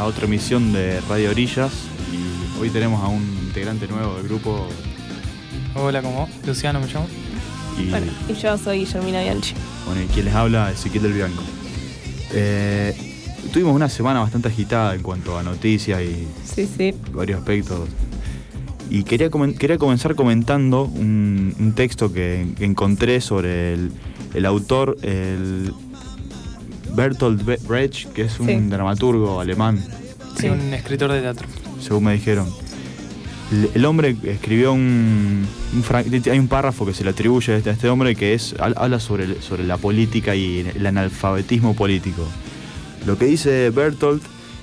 a otra emisión de Radio Orillas y hoy tenemos a un integrante nuevo del grupo. Hola, ¿cómo? Luciano me llamo. Y, bueno, y yo soy Germina Bianchi. Bueno, y quien les habla es Ezequiel del Bianco. Eh, tuvimos una semana bastante agitada en cuanto a noticias y sí, sí. varios aspectos. Y quería, quería comenzar comentando un, texto que, encontré sobre el, autor, el Bertolt Brecht, que es un dramaturgo alemán. Sí, un escritor de teatro. Según me dijeron. El, hombre escribió un, Hay un párrafo que se le atribuye a este, este hombre que es habla sobre, sobre la política y el analfabetismo político. Lo que dice Bertolt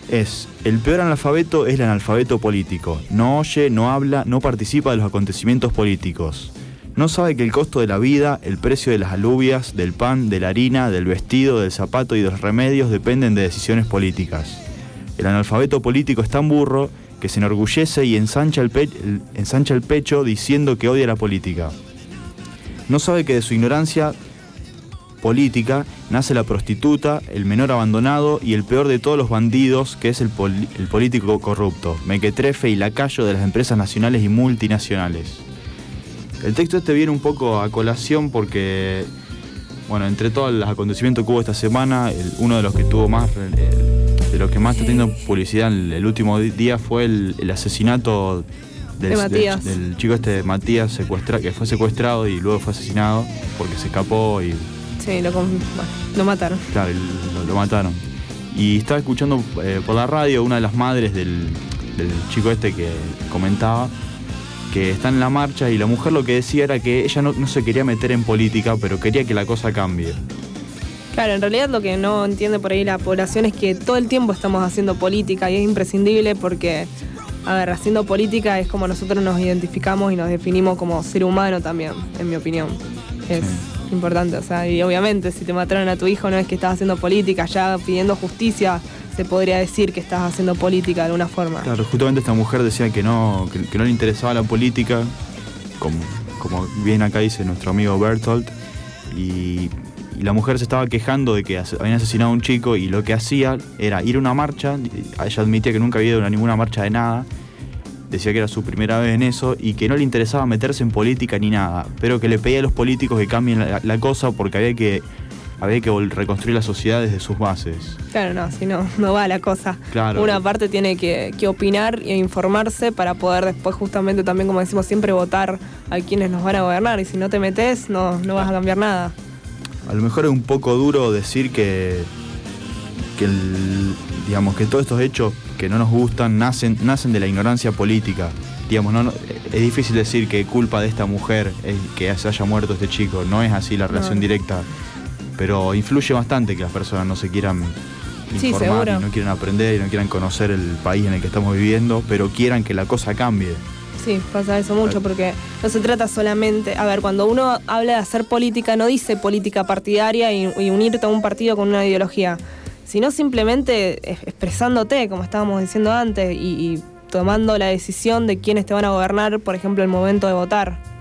es, el peor analfabeto es el analfabeto político. No oye, no habla, no participa de los acontecimientos políticos. No sabe que el costo de la vida, el precio de las alubias, del pan, de la harina, del vestido, del zapato y de los remedios dependen de decisiones políticas. El analfabeto político es tan burro que se enorgullece y ensancha el, pecho diciendo que odia la política. No sabe que de su ignorancia política nace la prostituta, el menor abandonado y el peor de todos los bandidos, que es el, el político corrupto, mequetrefe y lacayo de las empresas nacionales y multinacionales. El texto este viene un poco a colación porque, bueno, entre todos los acontecimientos que hubo esta semana, uno de los que tuvo más, de los que más está teniendo publicidad el, último día fue el, asesinato del, chico este Matías secuestra, que fue secuestrado y luego fue asesinado porque se escapó y. Sí, lo, lo mataron. Claro, lo, mataron. Y estaba escuchando eh, por la radio una de las madres del, del chico este que comentaba que está en la marcha y la mujer lo que decía era que ella no, se quería meter en política, pero quería que la cosa cambie. Claro, en realidad lo que no entiende por ahí la población es que todo el tiempo estamos haciendo política y es imprescindible porque, a ver, haciendo política es como nosotros nos identificamos y nos definimos como ser humano también, en mi opinión. Es importante, o sea, y obviamente si te mataron a tu hijo no es que estás haciendo política, ya pidiendo justicia se podría decir que estás haciendo política de alguna forma. Claro, justamente esta mujer decía que no, que, no le interesaba la política, como, como bien acá dice nuestro amigo Bertolt, y, la mujer se estaba quejando de que habían asesinado a un chico y lo que hacía era ir a una marcha, ella admitía que nunca había ido a ninguna marcha de nada, decía que era su primera vez en eso y que no le interesaba meterse en política ni nada, pero que le pedía a los políticos que cambien la cosa porque había que había que reconstruir la sociedad desde sus bases. Claro, no, si no, no va la cosa. Claro. Una parte tiene que, opinar e informarse para poder después justamente también, como decimos siempre, votar a quienes nos van a gobernar. Y si no te metes, no, no vas a cambiar nada. A lo mejor es un poco duro decir que, que digamos, que todos estos hechos que no nos gustan nacen, nacen de la ignorancia política. Digamos, no, es difícil decir que culpa de esta mujer es que se haya muerto este chico. No es así la relación directa pero influye bastante que las personas no se quieran informar y no quieran aprender y no quieran conocer el país en el que estamos viviendo, pero quieran que la cosa cambie. Sí, pasa eso mucho porque no se trata solamente, a ver, cuando uno habla de hacer política no dice política partidaria y, unirte a un partido con una ideología, sino simplemente expresándote, como estábamos diciendo antes, y, y tomando la decisión de quiénes te van a gobernar, por ejemplo, el momento de votar.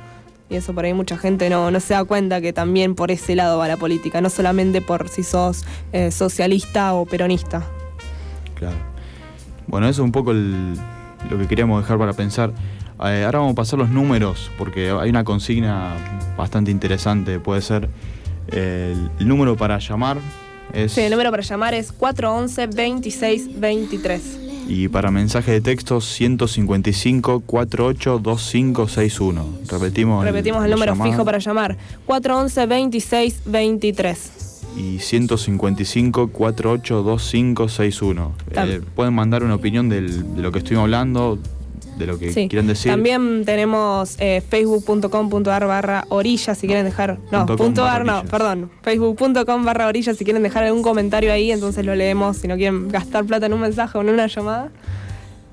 Y eso por ahí mucha gente no, no se da cuenta que también por ese lado va la política, no solamente por si sos eh, socialista o peronista. Claro. Bueno, eso es un poco lo que queríamos dejar para pensar. Eh, ahora vamos a pasar los números, porque hay una consigna bastante interesante, puede ser. el, número para llamar es... Sí, el número para llamar es 411 2623 y para mensaje de texto 155 48 2561. Repetimos. Repetimos el, número fijo para llamar 411 26 23. Y 155 48 2561. Eh, pueden mandar una opinión de lo que estuvimos hablando, de lo que quieran decir. También tenemos eh, facebook.com.ar barra orilla si quieren dejar. No, punto ar, no, perdón. Facebook.com barra orilla si quieren dejar algún comentario ahí, entonces lo leemos si no quieren gastar plata en un mensaje o en una llamada.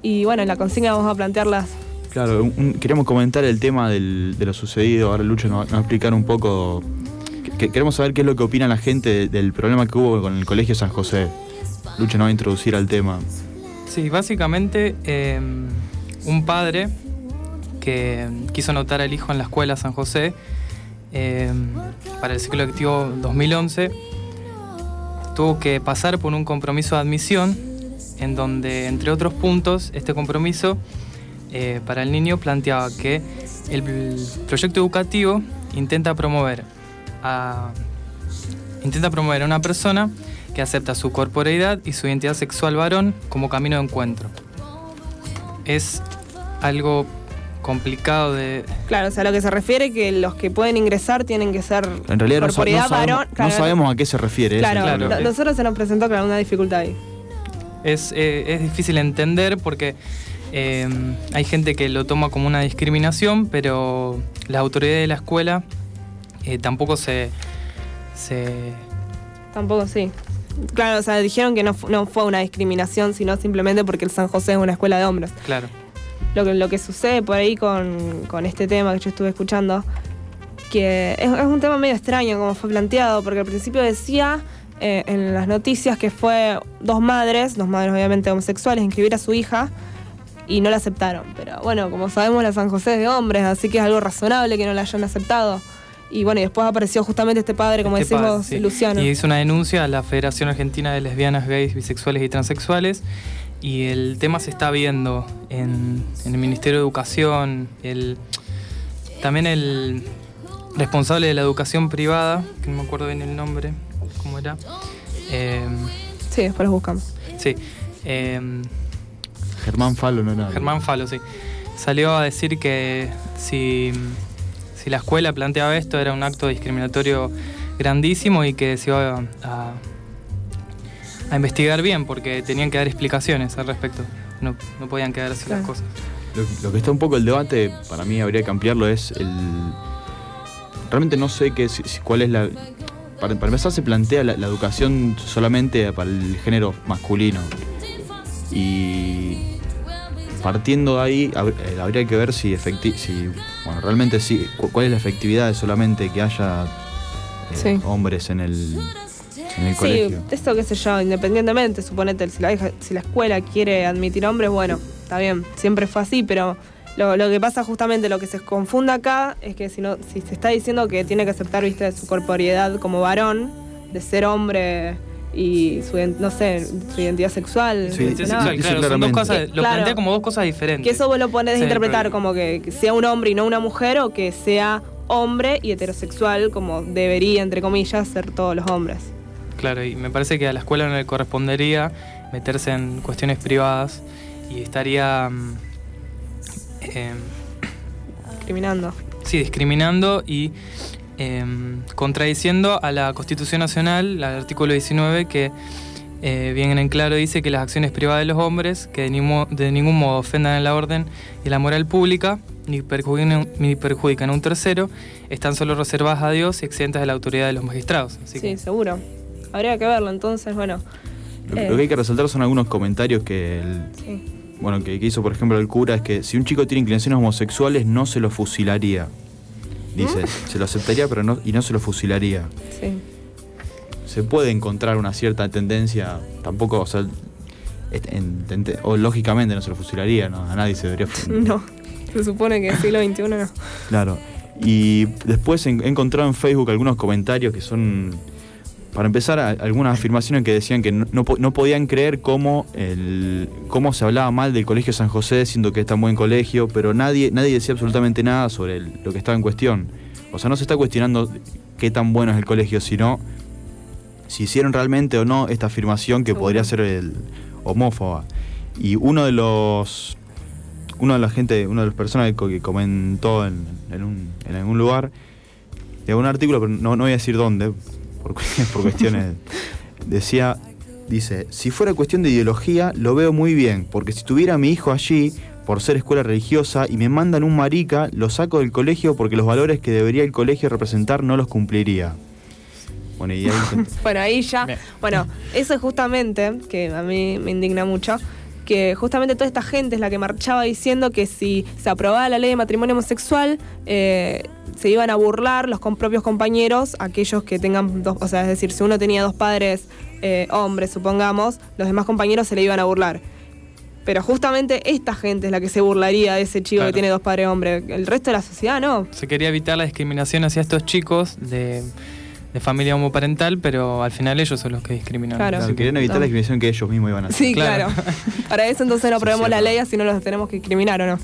Y bueno, en la consigna vamos a plantearlas. Claro, queremos comentar el tema de lo sucedido. Ahora Lucho nos, va a explicar un poco. queremos saber qué es lo que opina la gente del problema que hubo con el Colegio San José. Lucho nos va a introducir al tema. Sí, básicamente. Em, un padre que quiso anotar al hijo en la escuela San José em, para el ciclo lectivo 2011 tuvo que pasar por un compromiso de admisión en donde, entre otros puntos, este compromiso eh, para el niño planteaba que el proyecto educativo intenta promover a, intenta promover una persona que acepta su corporeidad y su identidad sexual varón como camino de encuentro. Es algo complicado de... Claro, o sea, lo que se refiere que los que pueden ingresar tienen que ser En realidad no, sa- no sabemos, varón. no Claro, sabemos a qué se refiere. eso Claro, es lo no- que- nosotros se nos presentó con alguna dificultad ahí. Es, eh, es difícil entender porque eh, hay gente que lo toma como una discriminación, pero las autoridades de la escuela eh, tampoco se, se... Tampoco sí. Claro, o sea, dijeron que no, no fue una discriminación, sino simplemente porque el San José es una escuela de hombres. Claro, Lo que, lo que sucede por ahí con, con este tema que yo estuve escuchando, que es, es un tema medio extraño como fue planteado, porque al principio decía eh, en las noticias que fue dos madres, dos madres obviamente homosexuales, inscribir a su hija y no la aceptaron. Pero bueno, como sabemos, la San José es de hombres, así que es algo razonable que no la hayan aceptado. Y bueno, y después apareció justamente este padre, como Este decís padre, vos, sí. Luciano. Y hizo una denuncia a la Federación Argentina de Lesbianas, Gays, Bisexuales y Transexuales. Y el tema se está viendo en, en el Ministerio de Educación. El, también el responsable de la educación privada, que no me acuerdo bien el nombre, ¿cómo era? Eh, Sí, después los buscamos. sí. eh, Germán Falo no era. Germán Falo, sí. Salió a decir que si, si la escuela planteaba esto era un acto discriminatorio grandísimo y que se iba a, a- a investigar bien porque tenían que dar explicaciones al respecto. No, no podían quedar así Claro. las cosas. Lo, lo que está un poco el debate, para mí habría que ampliarlo, es el. Realmente no sé qué, si- si- cuál es la. Para, para empezar, se plantea la, la educación solamente para el género masculino. Y partiendo de ahí, hab- eh, habría que ver si, efecti si bueno, realmente sí, cu- cuál es la efectividad de solamente que haya eh, Sí. hombres en el, en el Sí, colegio. esto qué sé yo, independientemente, suponete, si la, hija- si la escuela quiere admitir hombres, bueno, está bien, siempre fue así, pero lo, lo que pasa justamente, lo que se confunda acá, es que si, no, si se está diciendo que tiene que aceptar, viste, su corporeidad como varón, de ser hombre y su, no sé, su identidad sexual, Sí, Identidad sexual, claro, son dos claramente. cosas, Que, lo claro, plantea como dos cosas diferentes. que eso vos lo pones Sí, interpretar pero- como que, que sea un hombre y no una mujer, o que sea hombre y heterosexual, como debería, entre comillas, ser todos los hombres. Claro, y me parece que a la escuela no le correspondería meterse en cuestiones privadas y estaría mm, em, Discriminando. sí, discriminando y em, contradiciendo a la Constitución Nacional, al artículo 19, que eh, bien en claro dice que las acciones privadas de los hombres, que de, nimo- de ningún modo ofendan a la orden y la moral pública, ni perjudican, ni perjudican a un tercero, están solo reservadas a Dios y exentas de la autoridad de los magistrados. Así Sí, que, seguro. Habría que verlo, entonces, bueno. Lo, eh. lo que hay que resaltar son algunos comentarios que el, Sí. bueno, que, que hizo por ejemplo el cura es que si un chico tiene inclinaciones homosexuales no se lo fusilaría. Dice, se lo aceptaría pero no, y no se lo fusilaría. Sí. Se puede encontrar una cierta tendencia, tampoco, o sea, est- en- ente- o lógicamente no se lo fusilaría, ¿no? A nadie se debería fu- No, se supone que el siglo XXI no. Claro. Y después en- he encontrado en Facebook algunos comentarios que son, para empezar, algunas afirmaciones que decían que no, no po- no podían creer cómo, el, cómo se hablaba mal del Colegio San José, siendo que es tan buen colegio, pero nadie, nadie decía absolutamente nada sobre el- lo que estaba en cuestión. O sea, no se está cuestionando qué tan bueno es el colegio, sino si hicieron realmente o no esta afirmación que podría ser el, homófoba. Y uno de los uno de la gente, una de las personas que comentó en, en, un, en algún lugar, de un artículo, pero no, no voy a decir dónde, por, cu- por cuestiones, decía, dice, si fuera cuestión de ideología, lo veo muy bien, porque si tuviera a mi hijo allí, por ser escuela religiosa, y me mandan un marica, lo saco del colegio porque los valores que debería el colegio representar no los cumpliría. Bueno, y ahí... Bueno, ahí ya. Bien. Bueno, eso es justamente, que a mí me indigna mucho, que justamente toda esta gente es la que marchaba diciendo que si se aprobaba la ley de matrimonio homosexual, eh, se iban a burlar los com propios compañeros, aquellos que tengan dos, o sea, es decir, si uno tenía dos padres eh, hombres, supongamos, los demás compañeros se le iban a burlar. Pero justamente esta gente es la que se burlaría de ese chico que tiene dos padres hombres. El resto de la sociedad no. Se quería evitar la discriminación hacia estos chicos de, familia homoparental, pero al final ellos son los que discriminan. Claro. Claro. Se querían evitar la discriminación que ellos mismos iban a hacer. Sí, claro. Para eso entonces no aprobemos sí, la ley, así no los tenemos que discriminar o no.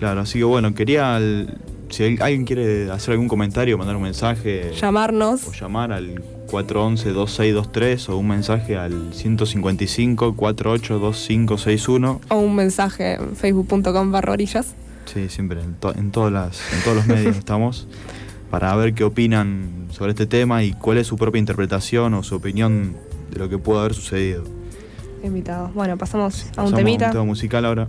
Claro, así que bueno, quería si alguien quiere hacer algún comentario, mandar un mensaje. Llamarnos. O llamar al 411-2623 o un mensaje al 155-482561. O un mensaje facebook.com barra orillas. Sí, siempre, en, todas en todos los medios estamos. Para ver qué opinan sobre este tema y cuál es su propia interpretación o su opinión de lo que pudo haber sucedido. Invitados. Bueno, pasamos a un temita. A un tema musical ahora.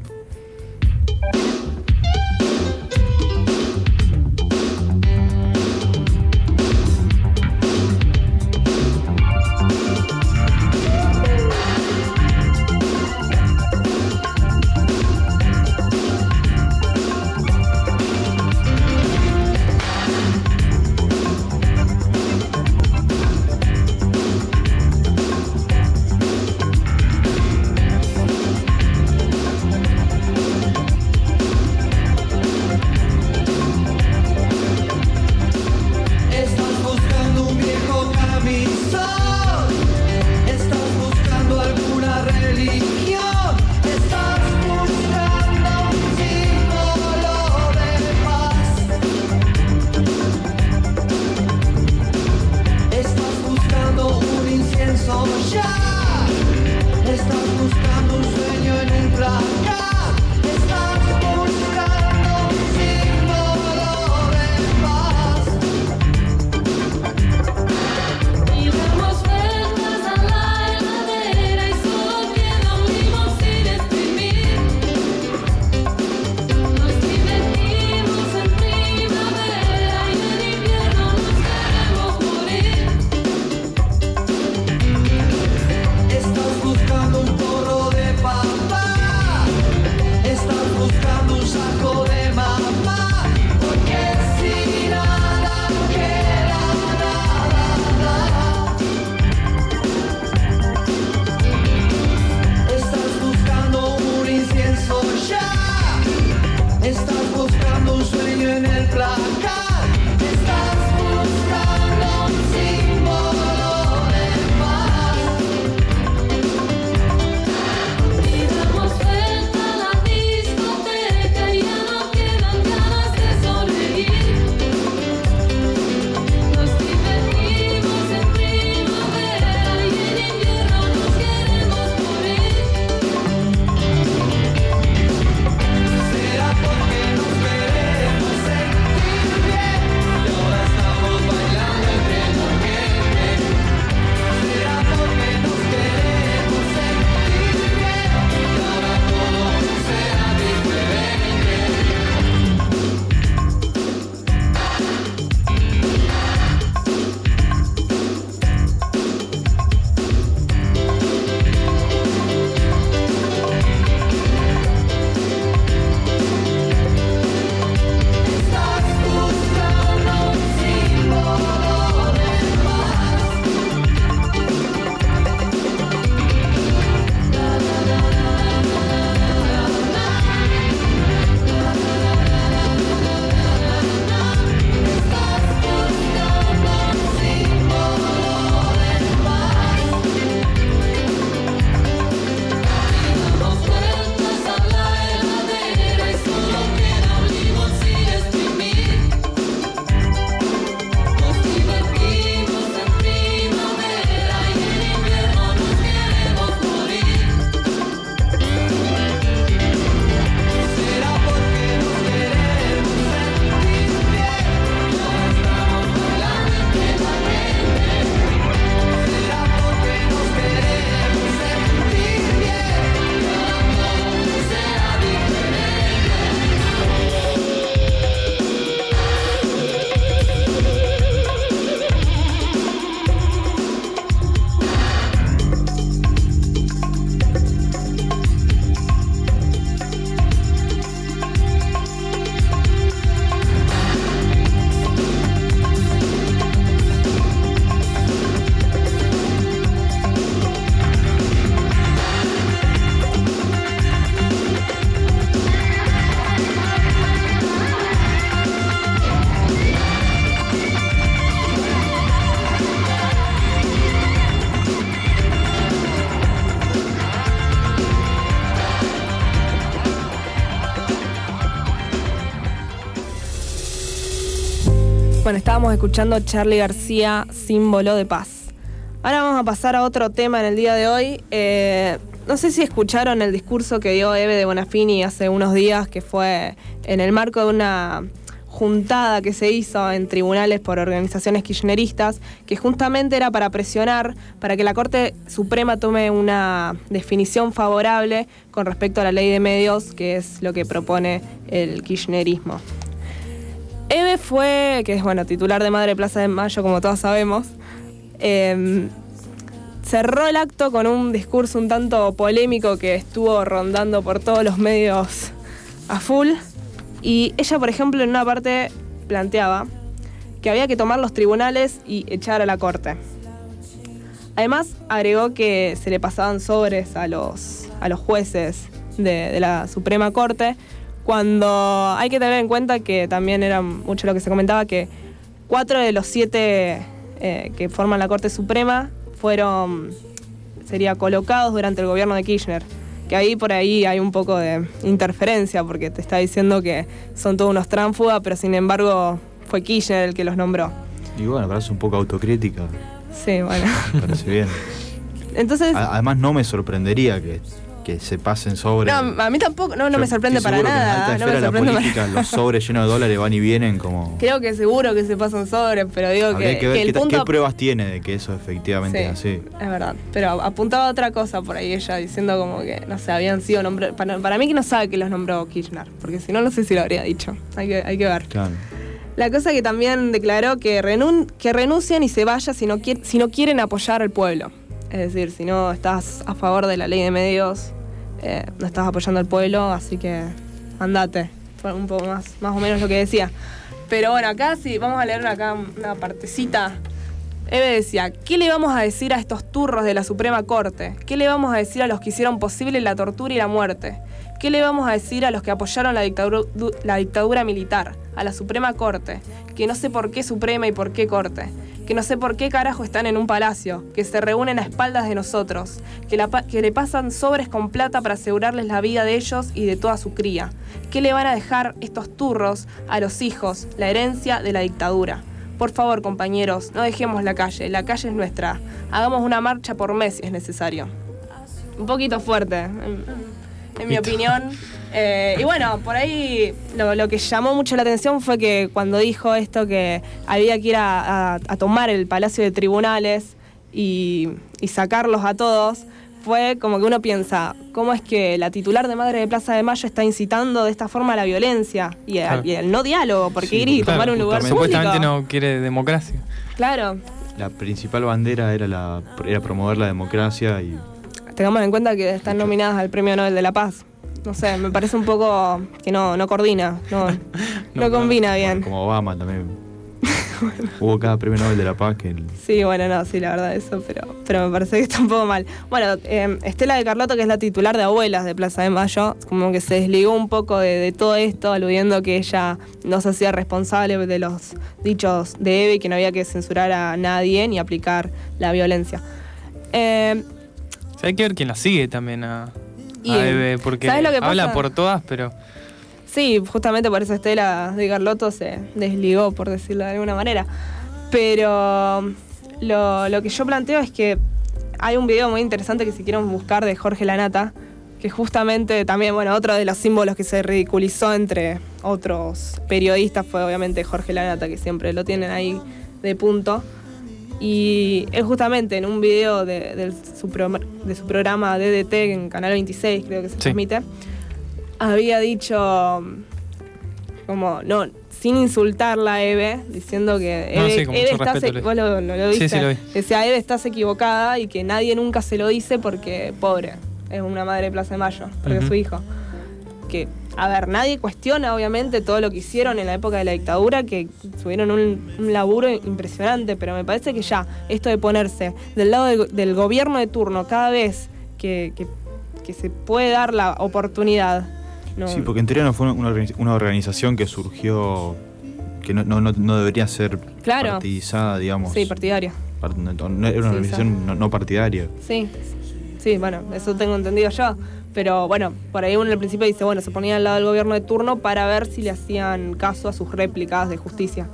Estábamos escuchando Charlie García, símbolo de paz. Ahora vamos a pasar a otro tema en el día de hoy. Eh, no sé si escucharon el discurso que dio Eve de Bonafini hace unos días, que fue en el marco de una juntada que se hizo en tribunales por organizaciones kirchneristas, que justamente era para presionar para que la Corte Suprema tome una definición favorable con respecto a la ley de medios, que es lo que propone el kirchnerismo. Eve fue, que es bueno, titular de Madre Plaza de Mayo, como todos sabemos, eh, cerró el acto con un discurso un tanto polémico que estuvo rondando por todos los medios a full. Y ella, por ejemplo, en una parte planteaba que había que tomar los tribunales y echar a la corte. Además, agregó que se le pasaban sobres a los, a los jueces de la Suprema Corte, cuando hay que tener en cuenta que también era mucho lo que se comentaba, que cuatro de los siete eh, que forman la Corte Suprema fueron, sería, colocados durante el gobierno de Kirchner. Que ahí por ahí hay un poco de interferencia, porque te está diciendo que son todos unos tránfugas, pero sin embargo fue Kirchner el que los nombró. Y bueno, parece un poco autocrítica. Sí, bueno. Parece bien. Entonces, Además, no me sorprendería que, que se pasen sobre. no, a mí tampoco, no, no me sorprende para que en nada. alta no me la para- política, los sobres llenos de dólares van y vienen como. Creo que seguro que se pasan sobres, pero digo que, que ver que el qué, ta- punto... qué pruebas tiene de que eso efectivamente Sí, es así. Es verdad. Pero apuntaba a otra cosa por ahí ella, diciendo como que, no sé, habían sido nombrados. Para, para mí que no sabe que los nombró Kirchner, porque si no, no sé si lo habría dicho. Hay que, hay que ver. Claro. La cosa que también declaró que, renun que renuncian y se vayan si no, si no quieren apoyar al pueblo. Es decir, si no estás a favor de la ley de medios, eh, no estás apoyando al pueblo, así que andate. Fue un poco más, más o menos lo que decía. Pero bueno, acá sí, vamos a leer acá una partecita. Eve decía, ¿qué le vamos a decir a estos turros de la Suprema Corte? ¿Qué le vamos a decir a los que hicieron posible la tortura y la muerte? ¿Qué le vamos a decir a los que apoyaron la dictadura, du- la dictadura militar? A la Suprema Corte, que no sé por qué Suprema y por qué Corte, que no sé por qué carajo están en un palacio, que se reúnen a espaldas de nosotros, que, la pa- que le pasan sobres con plata para asegurarles la vida de ellos y de toda su cría. ¿Qué le van a dejar estos turros a los hijos, la herencia de la dictadura? Por favor, compañeros, no dejemos la calle, la calle es nuestra. Hagamos una marcha por mes si es necesario. Un poquito fuerte, en, en mi opinión. Eh, y bueno, por ahí lo, lo que llamó mucho la atención fue que cuando dijo esto que había que ir a, a- a tomar el Palacio de Tribunales y, y sacarlos a todos, fue como que uno piensa, ¿cómo es que la titular de Madre de Plaza de Mayo está incitando de esta forma a la violencia y, a- Claro. y el no diálogo? Porque Sí, ir y tomar un lugar Supuestamente público. no quiere democracia. Claro, La principal bandera era, la, era promover la democracia y tengamos en cuenta que están nominadas al Premio Nobel de la Paz. No sé, me parece un poco que no, no coordina, no, no, No, combina bien. como Obama también. Hubo cada premio Nobel de la Paz que el- Sí, bueno, no, sí, la verdad eso, pero, pero me parece que está un poco mal. Bueno, eh, Estela de Carlotto, que es la titular de Abuelas de Plaza de Mayo, como que se desligó un poco de, de todo esto, aludiendo que ella no se hacía responsable de los dichos de Eve y que no había que censurar a nadie ni aplicar la violencia. Eh, O sea, hay que ver quién la sigue también a, Y, porque ¿sabes lo que habla pasa? por todas, pero Sí, justamente por eso Estela de Carlotto se desligó, por decirlo de alguna manera. Pero lo, lo que yo planteo es que hay un video muy interesante que si quieren buscar de Jorge Lanata, que justamente también, bueno, otro de los símbolos que se ridiculizó entre otros periodistas fue obviamente Jorge Lanata, que siempre lo tienen ahí de punto. Y él justamente en un video de, su, pro- de su programa DDT en Canal 26, creo que se Sí. transmite, había dicho como no sin insultarla a Eve diciendo que No, Eve, sí, estás le- vos lo, lo- lo Sí, viste sí, lo vi. decía Eve estás equivocada y que nadie nunca se lo dice porque pobre es una madre de Plaza de Mayo porque es su hijo que a ver nadie cuestiona obviamente todo lo que hicieron en la época de la dictadura que tuvieron un, un laburo impresionante pero me parece que ya esto de ponerse del lado del, del gobierno de turno cada vez que, que- que se puede dar la oportunidad no, Sí, porque en teoría no fue una, una organización que surgió, que no, no, no, no debería ser Claro. partidizada, digamos. sí partidario Part- no- no- era una Sí, organización no, no partidaria. Sí, sí, bueno, eso tengo entendido yo. Pero bueno, por ahí uno al principio dice, bueno, se ponía al lado del gobierno de turno para ver si le hacían caso a sus réplicas de justicia.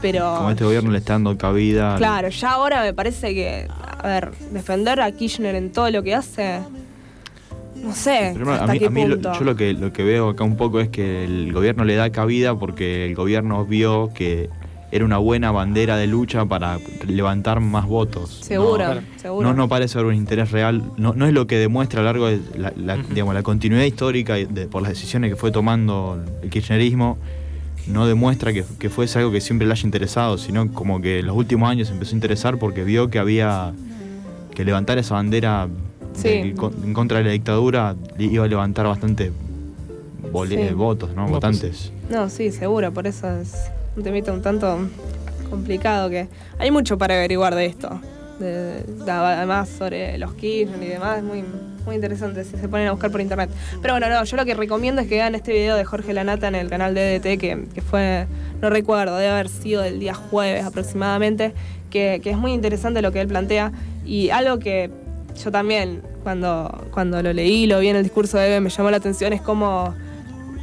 pero... Como este gobierno le está dando cabida. Claro, ya ahora me parece que, a ver, defender a Kirchner en todo lo que hace, no sé, hasta a mí, qué a mí lo- yo lo que, lo que veo acá un poco es que el gobierno le da cabida porque el gobierno vio que era una buena bandera de lucha para levantar más votos. Seguro, No, seguro. no, no parece haber un interés real, no, no es lo que demuestra a lo largo de la, digamos, la continuidad histórica de- por las decisiones que fue tomando el kirchnerismo, no demuestra que, que fuese algo que siempre le haya interesado, sino como que en los últimos años se empezó a interesar porque vio que había que levantar esa bandera Sí. del- con- en contra de la dictadura iba a levantar bastante Sí. eh, votos, ¿no? Votos. Votantes. No, sí, seguro, por eso es un temita un tanto complicado que hay mucho para averiguar de esto. De, de- además sobre los Kirchner y demás, es muy, muy interesante si se ponen a buscar por internet. Pero bueno, no, yo lo que recomiendo es que vean este video de Jorge Lanata en el canal de DDT, que, que fue, no recuerdo, debe haber sido del día jueves aproximadamente, que, que es muy interesante lo que él plantea y algo que yo también cuando, cuando lo leí, lo vi en el discurso de Eve, me llamó la atención, es cómo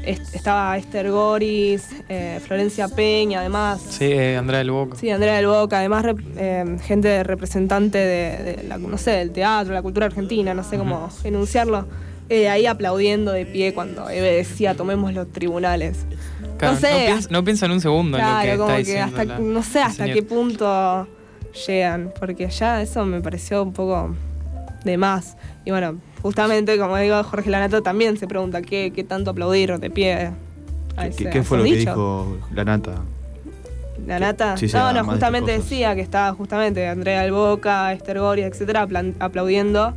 est- estaba Esther Goris, eh, Florencia Peña, además. Sí, eh, Andrea del Boca. Sí, Andrea del Boca, además eh, gente representante de, de la, no sé, del teatro, la cultura argentina, no sé cómo enunciarlo, eh, ahí aplaudiendo de pie cuando Eve decía tomemos los tribunales. Claro, no sé, no piensa en un segundo en lo claro, que como está que diciendo. hasta, la- no sé hasta qué punto llegan, porque ya eso me pareció un poco de más. Y bueno, justamente como digo, Jorge Lanata también se pregunta qué, qué tanto aplaudir de pie. a ¿Qué, ese- qué a fue lo que dijo la nata? La nata. Sí, no, no, justamente decía que estaba justamente Andrea del Boca, Esther Goria, etcétera, aplaudiendo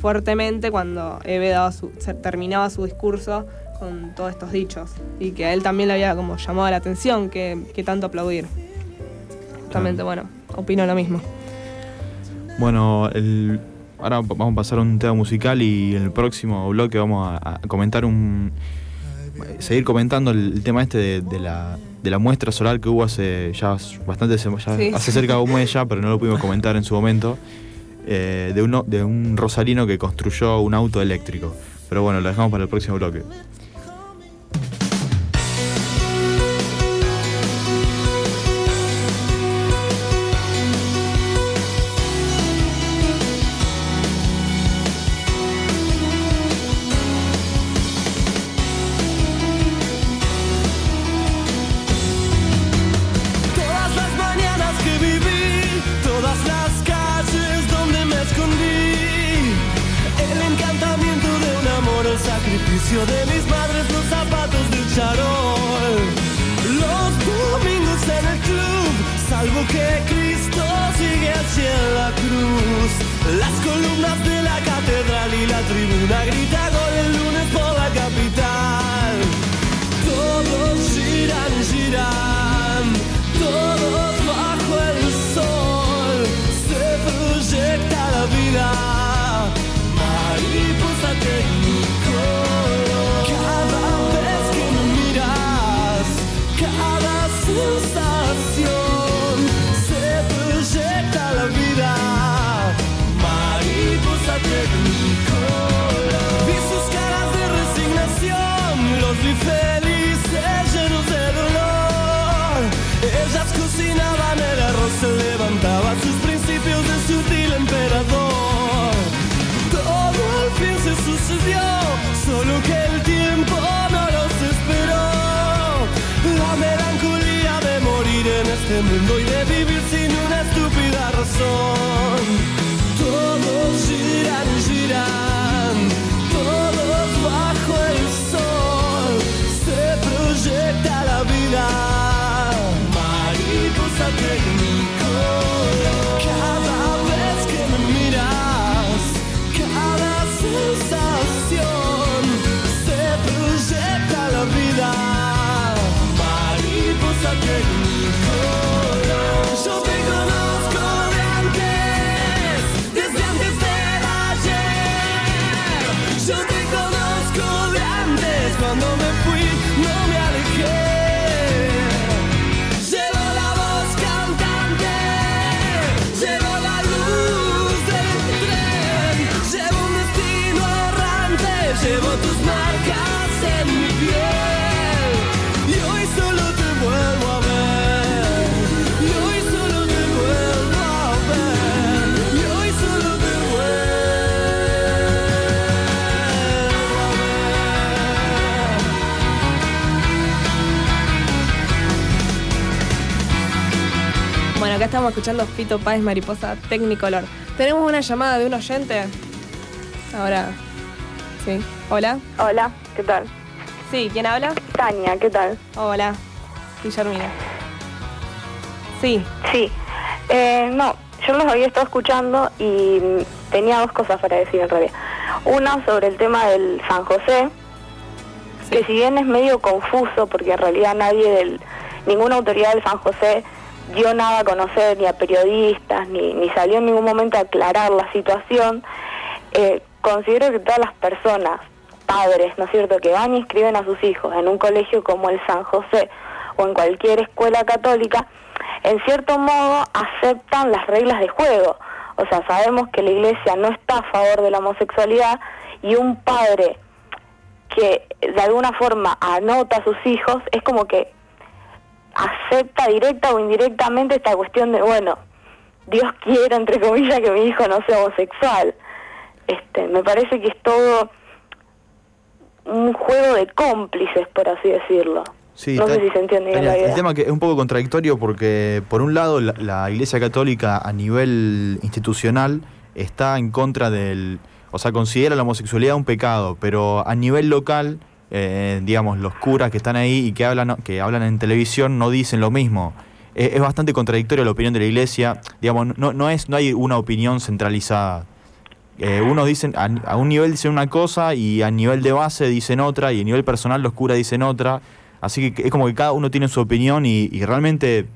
fuertemente cuando Eve daba su- terminaba su discurso con todos estos dichos. Y que a él también le había como llamado la atención que, que tanto aplaudir. Justamente, bueno, opino lo mismo. Bueno, el- ahora vamos a pasar a un tema musical y en el próximo bloque vamos a, a comentar un. seguir comentando el, tema este de, de la, de la muestra solar que hubo hace ya bastante ya Sí. hace cerca de un mes ya, pero no lo pudimos comentar en su momento. eh, de, uno, de un rosarino que construyó un auto eléctrico. Pero bueno, lo dejamos para el próximo bloque. Acá estamos escuchando Fito Páez Mariposa Technicolor. Tenemos una llamada de un oyente. Ahora. Sí. Hola. Hola, ¿qué tal? Sí, ¿quién habla? Tania, ¿qué tal? Hola. Guillermina. Sí. Sí, eh, no, yo los había estado escuchando y tenía dos cosas para decir en realidad. Una sobre el tema del San José, que si bien es medio confuso, porque en realidad nadie del, ninguna autoridad del San José dio nada a conocer, ni a periodistas, ni, ni salió en ningún momento a aclarar la situación, eh, considero que todas las personas, padres, ¿no es cierto?, que van y inscriben a sus hijos en un colegio como el San José o en cualquier escuela católica, en cierto modo aceptan las reglas de juego. O sea, sabemos que la iglesia no está a favor de la homosexualidad y un padre que de alguna forma anota a sus hijos es como que acepta directa o indirectamente esta cuestión de, bueno, Dios quiere, entre comillas, que mi hijo no sea homosexual. Este, me parece que es todo un juego de cómplices, por así decirlo. Sí, no sé si se entiende bien la idea. El tema que es un poco contradictorio porque, por un lado, la, la Iglesia Católica a nivel institucional está en contra del. O sea, considera la homosexualidad un pecado, pero a nivel local, eh, digamos, los curas que están ahí y que hablan, que hablan en televisión no dicen lo mismo. Eh, es bastante contradictoria la opinión de la Iglesia. Digamos, no, no, es, no hay una opinión centralizada. Eh, unos dicen, a, un nivel dicen una cosa y a nivel de base dicen otra y a nivel personal los curas dicen otra. Así que es como que cada uno tiene su opinión y, y realmente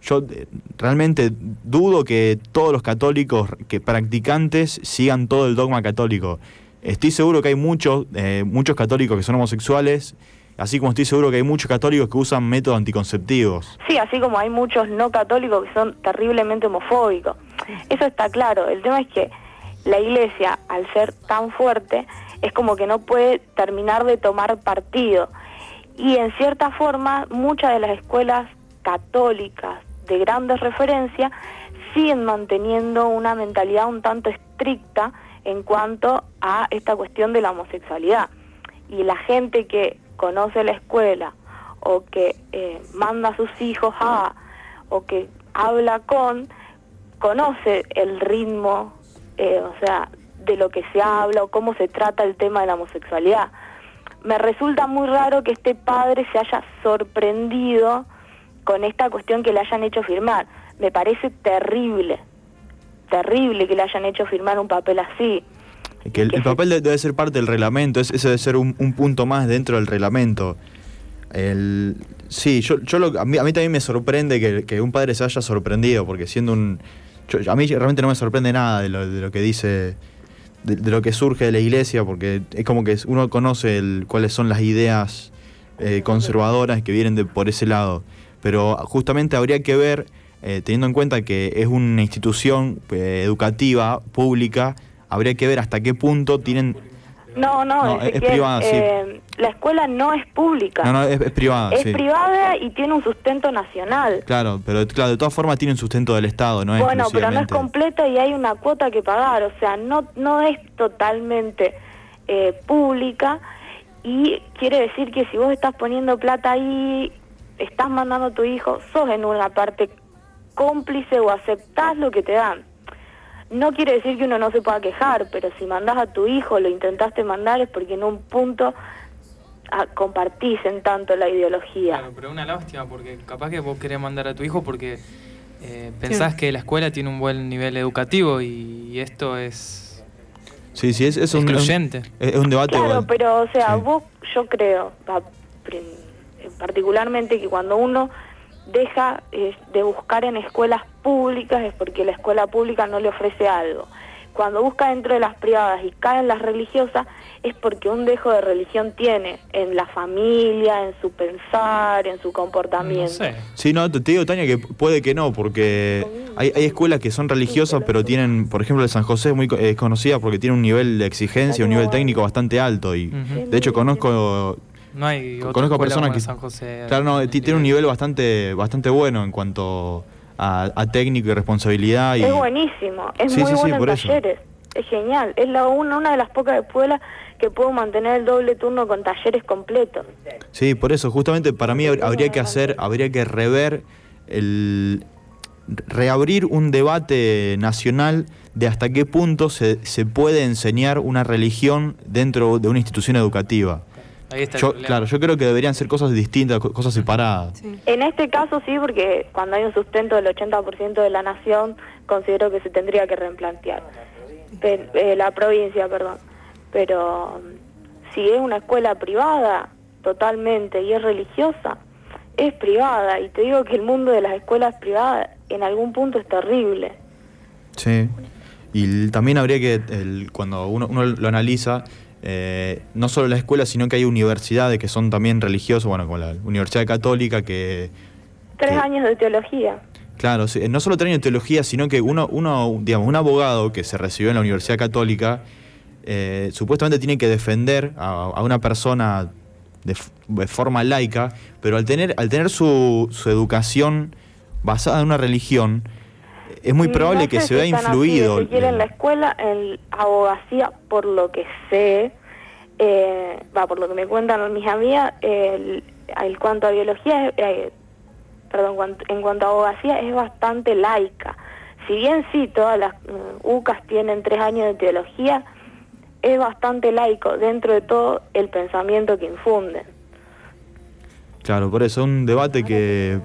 yo eh, realmente dudo que todos los católicos que practicantes sigan todo el dogma católico. Estoy seguro que hay muchos, eh, muchos católicos que son homosexuales, así como estoy seguro que hay muchos católicos que usan métodos anticonceptivos. Sí, así como hay muchos no católicos que son terriblemente homofóbicos. Eso está claro. El tema es que la iglesia, al ser tan fuerte, es como que no puede terminar de tomar partido. Y en cierta forma, muchas de las escuelas católicas de grandes referencias siguen manteniendo una mentalidad un tanto estricta en cuanto a esta cuestión de la homosexualidad. Y la gente que conoce la escuela o que eh, manda a sus hijos a o que habla con, conoce el ritmo, eh, o sea, de lo que se habla o cómo se trata el tema de la homosexualidad. Me resulta muy raro que este padre se haya sorprendido con esta cuestión que le hayan hecho firmar. Me parece terrible, terrible que le hayan hecho firmar un papel así. Que el, el papel de- debe ser parte del reglamento, es- ese debe ser un, un punto más dentro del reglamento. El, sí, yo, yo lo- a, mí, a mí también me sorprende que, que un padre se haya sorprendido, porque siendo un... yo- a mí realmente no me sorprende nada de lo, de lo que dice, de, de lo que surge de la iglesia, porque es como que uno conoce el- cuáles son las ideas eh, conservadoras que vienen de, por ese lado. Pero justamente habría que ver, eh, teniendo en cuenta que es una institución eh, educativa, pública, habría que ver hasta qué punto tienen... No, no, No, es- privada, sí. eh, la escuela no es pública. No, no, es, es privada, es sí. privada y tiene un sustento nacional. Claro, pero claro, de todas formas tienen sustento del Estado, no es bueno, pero no es completa y hay una cuota que pagar, o sea, no, no es totalmente eh, pública y quiere decir que si vos estás poniendo plata ahí, estás mandando a tu hijo, sos en una parte cómplice o aceptás lo que te dan. No quiere decir que uno no se pueda quejar, pero si mandás a tu hijo, lo intentaste mandar, es porque en un punto ah, compartís en tanto la ideología. Claro, pero es una lástima porque capaz que vos querés mandar a tu hijo porque eh, pensás que la escuela tiene un buen nivel educativo y esto es Sí, sí, es, es un, es un debate... Claro, igual. pero o sea, Sí. vos, yo creo, particularmente que cuando uno deja eh, de buscar en escuelas públicas es porque la escuela pública no le ofrece algo. Cuando busca dentro de las privadas y cae en las religiosas es porque un dejo de religión tiene en la familia, en su pensar, en su No comportamiento. sé. Sí, no, te digo, Tania, que puede que no, porque hay, hay escuelas que son religiosas, pero tienen, por ejemplo, el San José es muy conocida porque tiene un nivel de exigencia, un nivel técnico bastante alto. Y de hecho conozco, No hay otra conozco personas que... San José. Claro, no, ti- tiene un nivel bastante, bastante bueno en cuanto a, a técnico y responsabilidad. Y, Es buenísimo, es Sí, muy sí, sí, bueno en eso. talleres, es genial. Es la una, una de las pocas escuelas que puedo mantener el doble turno con talleres completos. Sí, por eso, justamente para mí habr- habría que hacer, habría que rever el reabrir un debate nacional de hasta qué punto se, se puede enseñar una religión dentro de una institución educativa. Ahí está el Yo, claro, yo creo que deberían ser cosas distintas, co- cosas separadas. En este caso sí, porque cuando hay un sustento del 80% de la nación, considero que se tendría que replantear. Eh, la provincia, perdón. Pero mm, si es una escuela privada, totalmente, y es religiosa, es privada. Y te digo que el mundo de las escuelas privadas en algún punto es terrible. Sí. Y también habría que, el- cuando uno, uno lo analiza, eh, no solo las escuelas, sino que hay universidades que son también religiosas, bueno, como la Universidad Católica, que, Tres años de teología. claro, no solo tienen teología, sino que uno, uno, digamos, un abogado que se recibió en la Universidad Católica, eh, supuestamente tiene que defender a, a una persona de, de forma laica, pero al tener, al tener su, su educación basada en una religión, es muy No probable que se vea así, influido. Si quieren el- la escuela, en abogacía, por lo que sé, eh, va, por lo que me cuentan mis amigas, el, el cuanto a biología, eh, perdón, cuanto- en cuanto a abogacía es bastante laica. Si bien sí, todas las mm, UCAS tienen tres años de teología, es bastante laico dentro de todo el pensamiento que infunden. Claro, por eso es un debate que,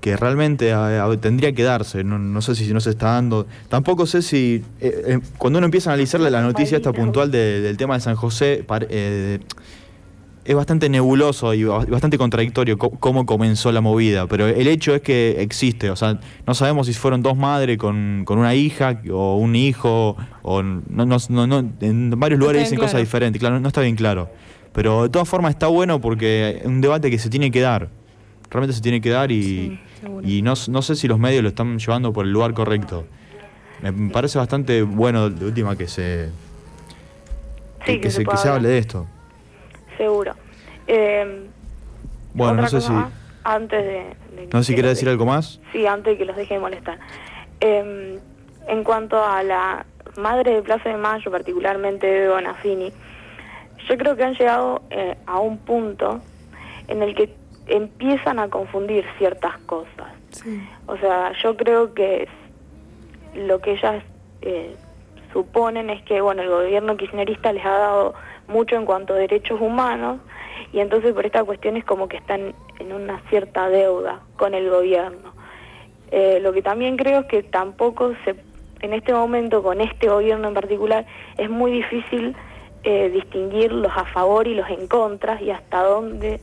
que realmente a- a- tendría que darse. No, no sé si no se está dando. Tampoco sé si. eh, eh, cuando uno empieza a analizar la, noticia esta puntual de- del tema de San José, par- eh, es bastante nebuloso y ba- bastante contradictorio co- cómo comenzó la movida. Pero el hecho es que existe. O sea, no sabemos si fueron dos madres con, con una hija o un hijo. O no, no, no- en varios lugares dicen cosas diferentes. Claro, no está bien claro. Pero de todas formas está bueno porque es un debate que se tiene que dar. Realmente se tiene que dar y, Sí, seguro. y no, no sé si los medios lo están llevando por el lugar correcto. Me parece bastante bueno de última que se, Sí, que, que se se, que se hable de esto. Seguro. Eh, Bueno, no sé si, más, antes de, de no sé si que querés los decir de- algo más. Sí, antes de que los deje de molestar. Eh, en cuanto a la madre de Plaza de Mayo, particularmente de Bonafini, yo creo que han llegado eh, a un punto en el que empiezan a confundir ciertas cosas. Sí. O sea, yo creo que lo que ellas eh, suponen es que, bueno, el gobierno kirchnerista les ha dado mucho en cuanto a derechos humanos y entonces por esta cuestión es como que están en una cierta deuda con el gobierno. Eh, lo que también creo es que tampoco se, en este momento con este gobierno en particular, es muy difícil eh, distinguir los a favor y los en contra y hasta dónde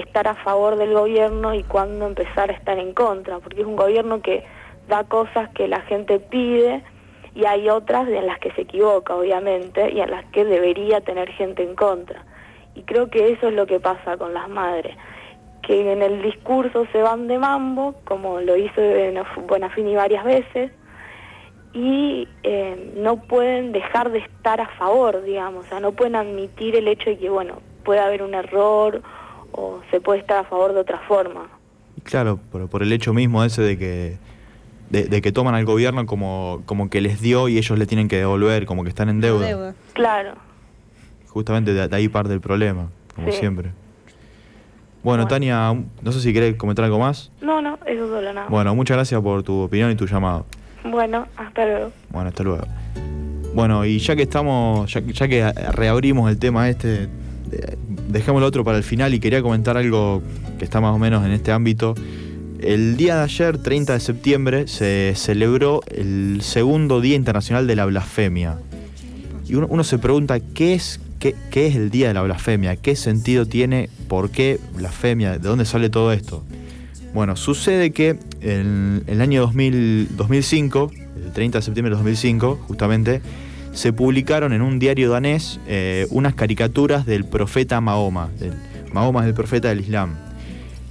estar a favor del gobierno y cuándo empezar a estar en contra, porque es un gobierno que da cosas que la gente pide y hay otras en las que se equivoca, obviamente, y en las que debería tener gente en contra. Y creo que eso es lo que pasa con las madres, que en el discurso se van de mambo, como lo hizo Bonafini varias veces, y eh, no pueden dejar de estar a favor, digamos, o sea, no pueden admitir el hecho de que, bueno, puede haber un error o se puede estar a favor de otra forma. Y Claro, por, por el hecho mismo ese de que de, de que toman al gobierno como, como que les dio y ellos le tienen que devolver, como que están en deuda. Deuda. Claro. Justamente de, de ahí parte el problema, como Sí. siempre. Bueno, Bueno. Tania, no sé si querés comentar algo más. No, no, eso solo nada. Bueno, muchas gracias por tu opinión y tu llamado. Bueno, hasta luego. Bueno, hasta luego. Bueno, y ya que estamos, ya, ya que reabrimos el tema este, dejemos el otro para el final y quería comentar algo que está más o menos en este ámbito. El día de ayer, 30 de septiembre, se celebró el segundo Día Internacional de la Blasfemia. Y uno, uno se pregunta, ¿qué es, qué, qué es el Día de la Blasfemia? ¿Qué sentido tiene? ¿Por qué blasfemia? ¿De dónde sale todo esto? Bueno, sucede que en el año 2000 2005, el 30 de septiembre de 2005, justamente, se publicaron en un diario danés eh, unas caricaturas del profeta Mahoma. del- Mahoma es el profeta del Islam.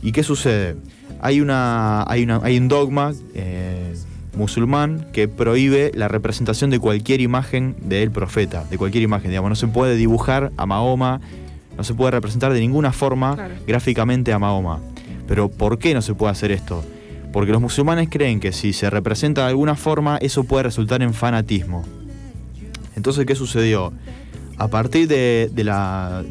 ¿Y qué sucede? Hay, una, hay, una, hay un dogma eh, musulmán que prohíbe la representación de cualquier imagen del profeta, de cualquier imagen, digamos, no se puede dibujar a Mahoma, no se puede representar de ninguna forma Claro. gráficamente a Mahoma. Pero ¿por qué no se puede hacer esto? Porque los musulmanes creen que si se representa de alguna forma, eso puede resultar en fanatismo. Entonces, ¿qué sucedió? A partir de, de la.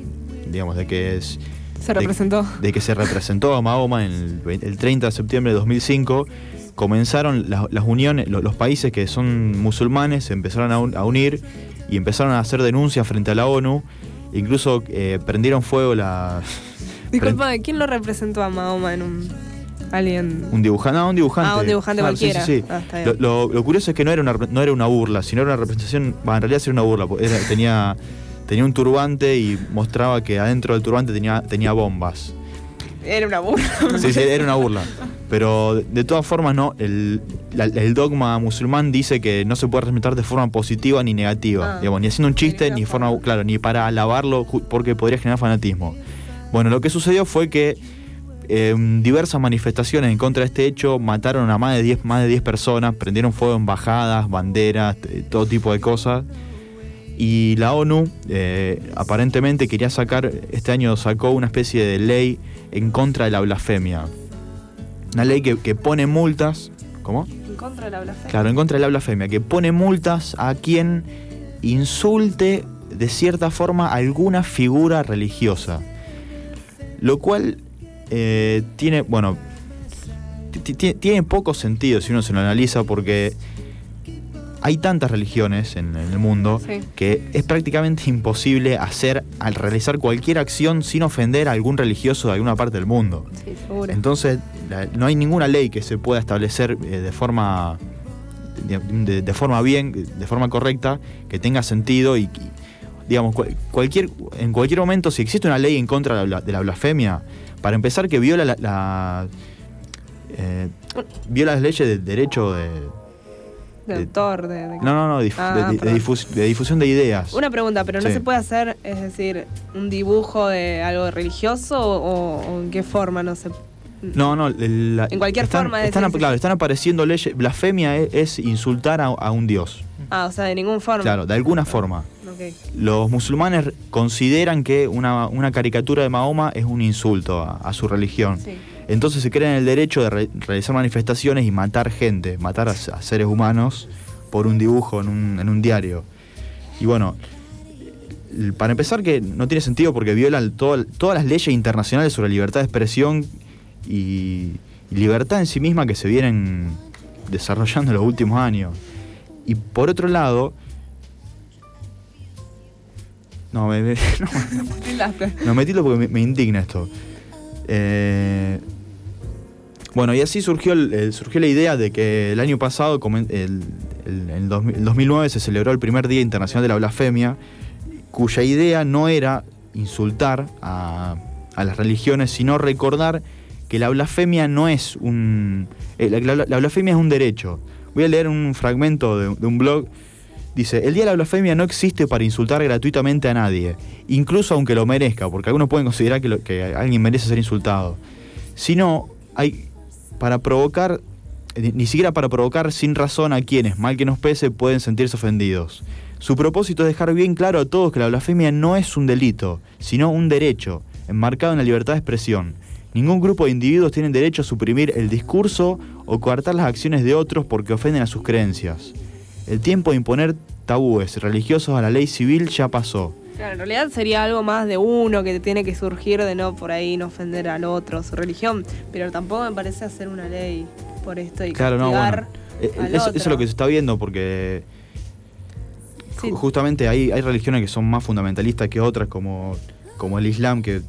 digamos, de que es- Se representó. De, que se representó a Mahoma en el, vein- el 30 de septiembre de 2005, comenzaron las, las uniones, lo- los, países que son musulmanes se empezaron a, un- a unir y empezaron a hacer denuncias frente a la ONU. Incluso eh, prendieron fuego la. Disculpa, ¿quién lo representó a Mahoma en un. Alguien. Un dibujante, no, un dibujante. Ah, un dibujante Claro, sí, cualquiera. sí, sí. Ah, está lo, bien. lo- lo curioso es que no era una, no era una burla, sino era una representación. bah, en realidad era una burla. era- tenía, tenía un turbante y mostraba que adentro del turbante tenía, tenía bombas. Era una burla. Sí, sí, era una burla. Pero de, todas formas, no. El, la- el dogma musulmán dice que no se puede representar de forma positiva ni negativa. Ah. digamos, ni haciendo un chiste, ni forma, claro, ni para alabarlo, porque podría generar fanatismo. Bueno, lo que sucedió fue que eh, diversas manifestaciones en contra de este hecho mataron a más de 10, más de 10 personas, prendieron fuego en embajadas, banderas, todo tipo de cosas. Y la ONU eh, aparentemente quería sacar, este año sacó una especie de ley en contra de la blasfemia. Una ley que, que pone multas. ¿Cómo? En contra de la blasfemia. Claro, en contra de la blasfemia, que pone multas a quien insulte de cierta forma alguna figura religiosa. Lo cual eh, tiene, bueno, ti- ti- tiene poco sentido si uno se lo analiza porque hay tantas religiones en, en el mundo Sí. que es prácticamente imposible hacer al realizar cualquier acción sin ofender a algún religioso de alguna parte del mundo. Sí. Entonces, la- no hay ninguna ley que se pueda establecer eh, de forma de, de- de forma bien, de forma correcta, que tenga sentido y, y, digamos cual- cualquier en cualquier momento si existe una ley en contra de la, de la blasfemia, para empezar que viola la, la- eh, viola las leyes del derecho de de de- autor, de, de- no no no dif- Ah, de, difus- difusión de ideas. Una pregunta, pero no Sí. se puede hacer, es decir, un dibujo de algo religioso o, o en qué forma, no sé. No, no, la- En cualquier están, forma de están, decir- claro, están apareciendo leyes. Blasfemia es, es insultar a, a un dios. Ah, o sea, de ninguna forma. Claro, de alguna forma. Los musulmanes consideran que una, una caricatura de Mahoma es un insulto a, a su religión. Sí. Entonces se creen el derecho de re- realizar manifestaciones y matar gente, matar a, a seres humanos por un dibujo en un, en un diario. Y bueno, para empezar que no tiene sentido porque violan todo- todas las leyes internacionales sobre libertad de expresión y, y libertad en sí misma que se vienen desarrollando en los últimos años. Y por otro lado... No, me, me- no, no, porque me, indigna esto. Eh, bueno, y así surgió, el- surgió la idea de que el año pasado, comen- el, el- en 2000 el 2009, se celebró el primer Día Internacional de la Blasfemia, cuya idea no era insultar a, a las religiones, sino recordar que la blasfemia no es un... eh, la blasfemia es un derecho. Voy a leer un fragmento de, un blog. Dice, el Día de la Blasfemia no existe para insultar gratuitamente a nadie, incluso aunque lo merezca, porque algunos pueden considerar que, lo- que alguien merece ser insultado, sino hay para provocar, ni siquiera para provocar sin razón a quienes, mal que nos pese, pueden sentirse ofendidos. Su propósito es dejar bien claro a todos que la blasfemia no es un delito, sino un derecho, enmarcado en la libertad de expresión. Ningún grupo de individuos tiene derecho a suprimir el discurso o coartar las acciones de otros porque ofenden a sus creencias. El tiempo de imponer tabúes religiosos a la ley civil ya pasó. Claro, en realidad sería algo más de uno que tiene que surgir de no por ahí no ofender al otro, su religión. Pero tampoco me parece hacer una ley por esto y Claro, no, bueno. Eh, al eso, es lo que se está viendo porque Sí. justamente hay, hay religiones que son más fundamentalistas que otras, como, como el Islam, que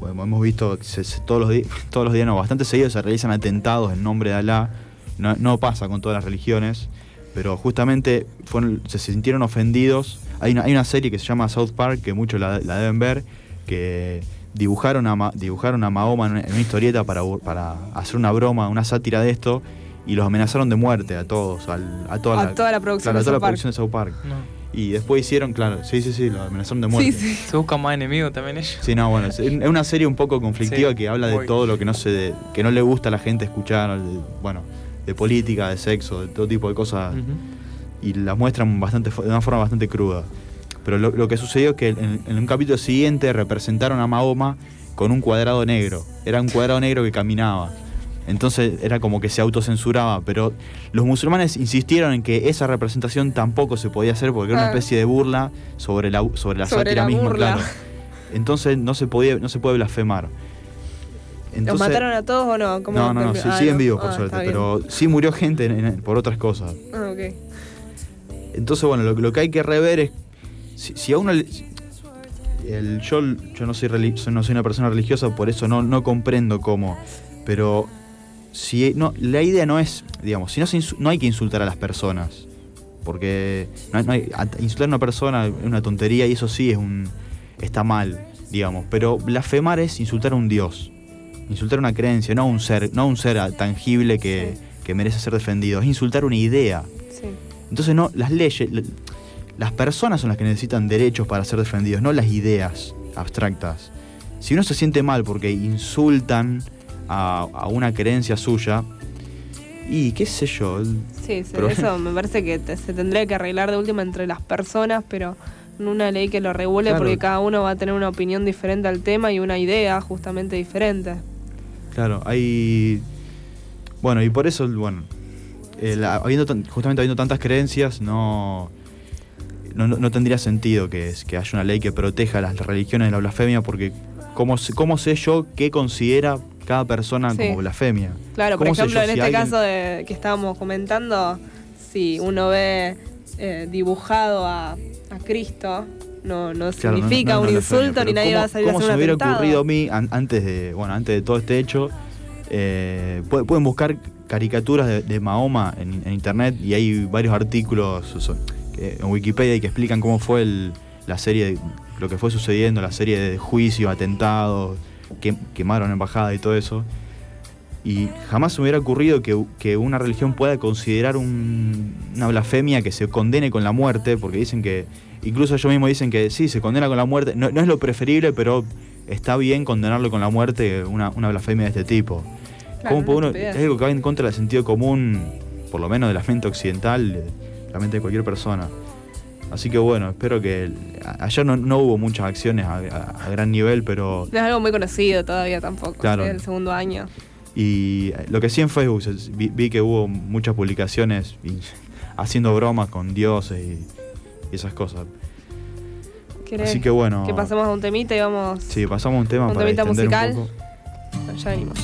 bueno, hemos visto que se- se- todos, los di- todos los días, no, bastante seguidos se realizan atentados en nombre de Alá. No, no pasa con todas las religiones, pero justamente fueron, se sintieron ofendidos. Hay una, hay una serie que se llama South Park, que muchos la, la deben ver, que dibujaron a, Ma- dibujaron a Mahoma en una, historieta para, para hacer una broma, una sátira de esto, y los amenazaron de muerte a todos, al- a, toda A la, toda la producción claro, a de toda la South Park. producción de South Park. No. Y después hicieron, claro, sí, sí, sí, lo amenazaron de muerte. Sí, sí. Se buscan más enemigos también ellos. Sí, no, bueno, es una serie un poco conflictiva Sí, que habla de todo lo que no se de- que no le gusta a la gente escuchar, de- bueno, de política, de sexo, de todo tipo de cosas y la muestran bastante de una forma bastante cruda. Pero lo, lo que sucedió es que en, en un capítulo siguiente representaron a Mahoma con un cuadrado negro. Era un cuadrado negro que caminaba. Entonces era como que se autocensuraba, pero los musulmanes insistieron en que esa representación tampoco se podía hacer porque era una Ah. especie de burla sobre la, sobre la Sobre sátira la misma, burla. claro. Entonces no se podía, no se puede blasfemar. ¿Los Entonces- mataron a todos o no? ¿Cómo- No, no, no, ah, sí, siguen vivos por Ah, suerte, pero sí murió gente en- en- por otras cosas. Ah, ok. Entonces, bueno, lo, lo que hay que rever es si, si a uno le- el, yo, yo no soy- no soy una persona religiosa, por eso no, no comprendo cómo. Pero si no, la idea no es, digamos, si no, se no hay que insultar a las personas. Porque no hay- no hay- a- insultar a una persona es una tontería y eso sí es un. está mal, digamos. Pero blasfemar es insultar a un dios. Insultar a una creencia, no a un ser, no a un ser tangible que, que merece ser defendido. Es insultar una idea. Sí. Entonces no, las leyes, las personas son las que necesitan derechos para ser defendidos, no las ideas abstractas. Si uno se siente mal porque insultan a, a una creencia suya, y qué sé yo, Sí, sí, Pero- eso me parece que te- se tendría que arreglar de última entre las personas, pero en una ley que lo regule Claro. porque cada uno va a tener una opinión diferente al tema y una idea justamente diferente. claro, hay... Bueno, y por eso, bueno, habiendo justamente habiendo tantas creencias, no, no, tendría sentido que, es- que haya una ley que proteja las religiones de la blasfemia, porque ¿cómo, cómo sé yo qué considera cada persona Sí. como blasfemia? Claro, por ¿Cómo sé ejemplo, yo en si este alguien- caso de, que estábamos comentando, si uno ve eh, dibujado a, a Cristo, no, no Claro, significa no, no un insulto ni nadie ¿cómo- va a salir a ¿Cómo hacer se un hubiera atentado. ocurrido a mí an- antes de, bueno, antes de todo este hecho? eh, pu- pueden buscar caricaturas de, de Mahoma en, en internet y hay varios artículos en Wikipedia que explican cómo fue el- la serie, de- lo que fue sucediendo, la serie de juicios, atentados, que quemaron embajada y todo eso. Y jamás se me hubiera ocurrido que, que una religión pueda considerar un- una blasfemia que se condene con la muerte, porque dicen que, incluso ellos mismos dicen que sí, se condena con la muerte, no, no es lo preferible, pero está bien condenarlo con la muerte una, una blasfemia de este tipo. Claro, ¿Cómo puede una uno- es algo que va en contra del sentido común, por lo menos de la mente occidental, de la mente de cualquier persona. Así que bueno, espero que... ayer no, no hubo muchas acciones a, a- a gran nivel, pero No es algo muy conocido todavía tampoco, Claro. es el segundo año. Y lo que sí en Facebook vi, vi que hubo muchas publicaciones y- haciendo bromas con dioses y, y esas cosas. ¿Querés Así que bueno. que pasemos a un temita y vamos Sí, pasamos a un tema un para temita musical? un poco. Ya venimos.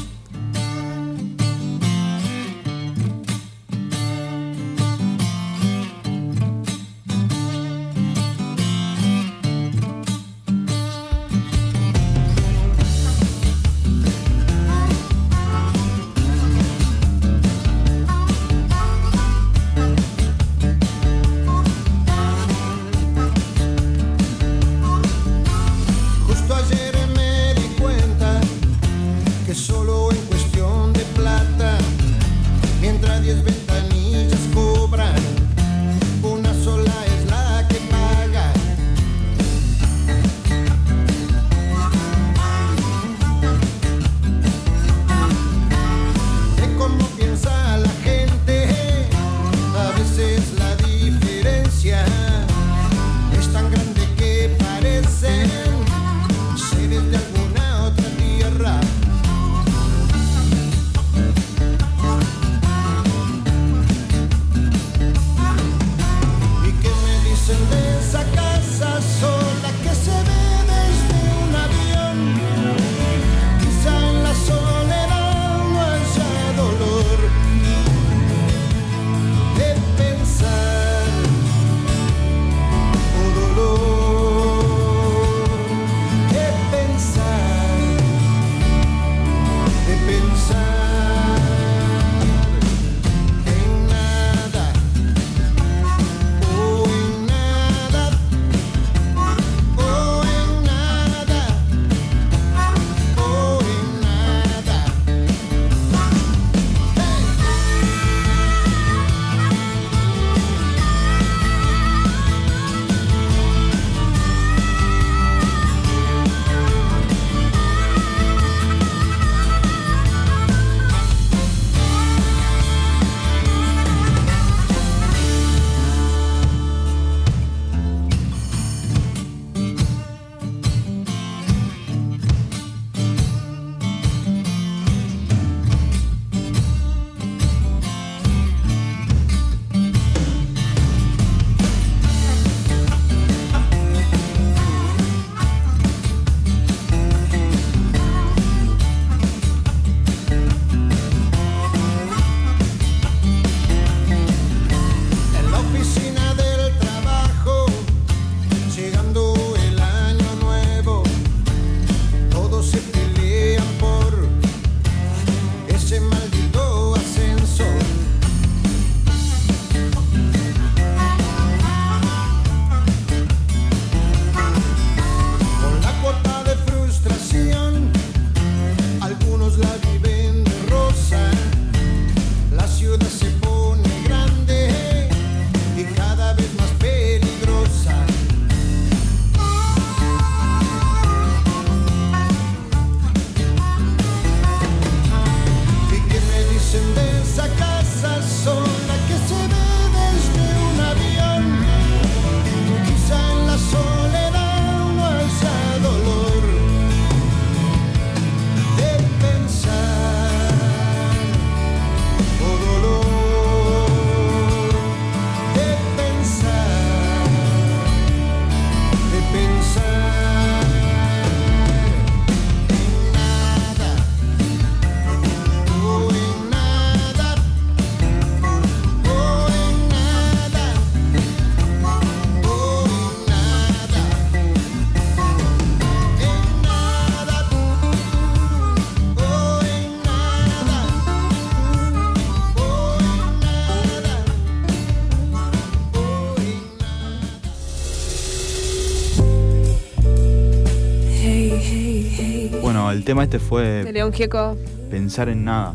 Tema este De fue León Gieco. pensar en nada.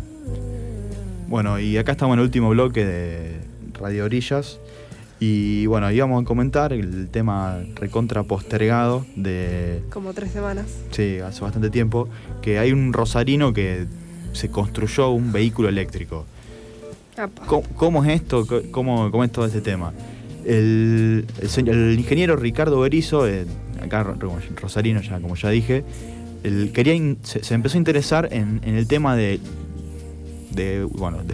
Bueno, y acá estamos en el último bloque de Radio Orillas. Y bueno, íbamos a comentar el tema recontra postergado de, Como tres semanas. sí, hace bastante tiempo, que hay un rosarino que se construyó un vehículo eléctrico. ¿Cómo, cómo es esto? ¿Cómo, cómo es todo este tema? El, el ingeniero Ricardo Berizo, eh, acá ro- ro- Rosarino, ya, como ya dije, se, empezó a interesar en, el tema de,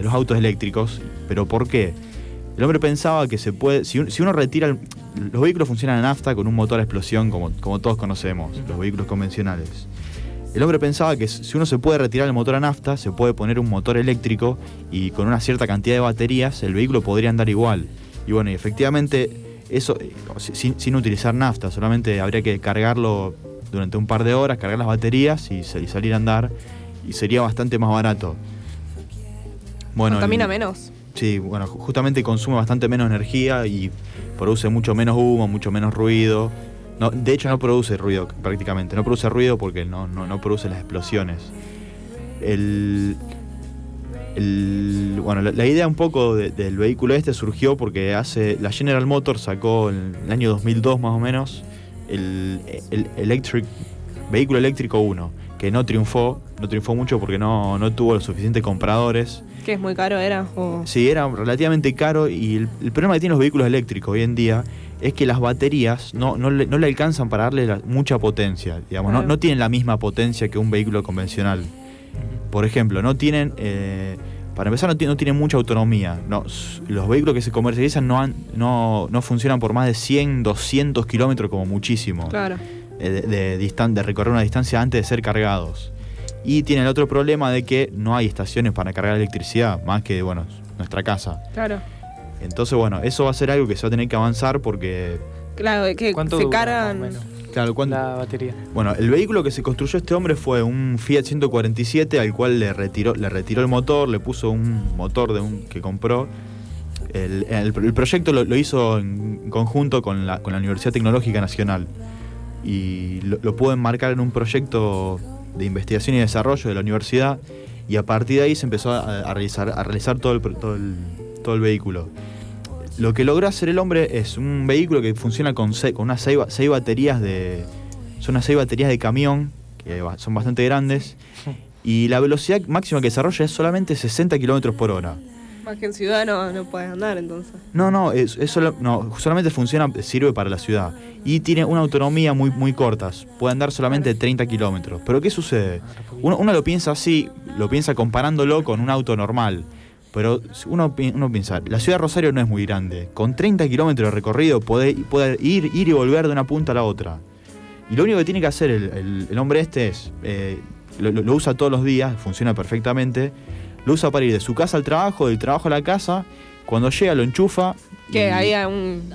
los autos eléctricos. ¿Pero por qué? El hombre pensaba que se puede. Si, un- si uno retira. el- los vehículos funcionan a nafta con un motor a explosión, como, todos conocemos, los vehículos convencionales. El hombre pensaba que si uno se puede retirar el motor a nafta, se puede poner un motor eléctrico y con una cierta cantidad de baterías el vehículo podría andar igual. Y bueno, efectivamente, eso eh, sin utilizar nafta, solamente habría que cargarlo durante un par de horas, cargar las baterías y, y salir a andar, y sería bastante más barato. Bueno, Contamina el- menos. Sí, bueno, ju- justamente consume bastante menos energía y produce mucho menos humo, mucho menos ruido. No, de hecho no produce ruido prácticamente, no produce ruido porque no, no, no produce las explosiones. El, el- bueno, la, la idea un poco de- del vehículo este surgió porque hace la General Motors sacó en el año 2002 más o menos el, el Electric vehículo eléctrico 1 que no triunfó, no triunfó mucho porque no, no tuvo los suficientes compradores. Que es muy caro, era. O... Sí, era relativamente caro y el, el problema que tienen los vehículos eléctricos hoy en día es que las baterías no, no, le, no le alcanzan para darle la- mucha potencia. Digamos, no, no tienen la misma potencia que un vehículo convencional. Por ejemplo, no tienen, eh, para empezar, no, no tienen mucha autonomía. No, los vehículos que se comercializan no, han- no, no funcionan por más de 100, 200 kilómetros como muchísimo Claro. eh, de, de distan- de recorrer una distancia antes de ser cargados. Y tiene el otro problema de que no hay estaciones para cargar electricidad, más que, bueno, nuestra casa. Claro. Entonces, bueno, eso va a ser algo que se va a tener que avanzar porque, Claro, que ¿Cuánto se dura, cargan. Claro, cuando... la batería? Bueno, el vehículo que se construyó este hombre fue un Fiat 147 al cual le retiró, le retiró el motor, le puso un motor de un que compró. El, el- el proyecto lo, lo hizo en conjunto con la, con la Universidad Tecnológica Nacional y lo, lo pudo enmarcar en un proyecto de investigación y desarrollo de la universidad y a partir de ahí se empezó a, a realizar, a realizar todo, el, todo, el, todo el vehículo. Lo que logró hacer el hombre es un vehículo que funciona con, se- con unas seis, seis baterías de. Son unas seis baterías de camión, que son bastante grandes. Y la velocidad máxima que desarrolla es solamente 60 kilómetros por hora. Más que en ciudad no, no puedes andar entonces. No, no, es, es solo- no, solamente funciona, sirve para la ciudad. Y tiene una autonomía muy, muy corta. Puede andar solamente 30 kilómetros. Pero ¿qué sucede? Uno, uno lo piensa así, lo piensa comparándolo con un auto normal. Pero uno, uno piensa, la ciudad de Rosario no es muy grande. Con 30 kilómetros de recorrido puede, puede ir, ir y volver de una punta a la otra. Y lo único que tiene que hacer el, el- el hombre este es, eh, lo, usa todos los días, funciona perfectamente. Lo usa para ir de su casa al trabajo, del trabajo a la casa. Cuando llega lo enchufa. Que ahí hay un,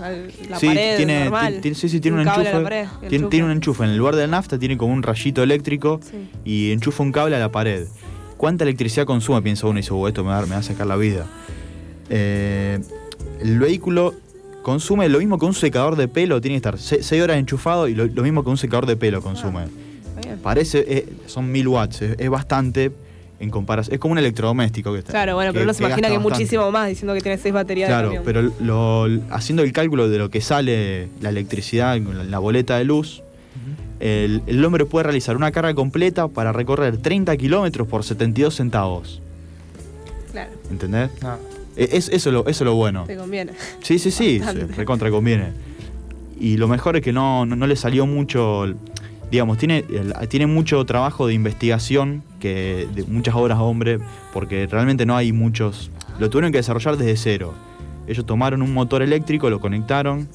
la Sí, pared tiene, normal. sí, sí, tiene un, la enchufe. pared, tiene, un enchufe. En el lugar de la nafta tiene como un rayito eléctrico Sí. y enchufa un cable a la pared. ¿Cuánta electricidad consume? Piensa uno y dice, "Oh, esto me va, me va a sacar la vida. Eh, el vehículo consume lo mismo que un secador de pelo, tiene que estar 6 horas enchufado y lo, lo mismo que un secador de pelo consume. Bien. Parece, eh, son 1000 watts, es, es bastante en comparación. Es como un electrodoméstico que está. Claro, bueno, pero uno se imagina que bastante. muchísimo más diciendo que tiene seis baterías Claro, de pero lo, haciendo el cálculo de lo que sale la electricidad en la boleta de luz, el, el hombre puede realizar una carga completa para recorrer 30 kilómetros por 72 centavos. Claro, ¿Entendés? No. E- Es, eso, es lo, eso es lo bueno. te conviene. Sí, sí, sí, Bastante. recontra conviene. Y lo mejor es que no, no, no le salió mucho, digamos, tiene, tiene mucho trabajo de investigación, que de muchas obras hombre, porque realmente no hay muchos, lo tuvieron que desarrollar desde cero. Ellos tomaron un motor eléctrico, lo conectaron,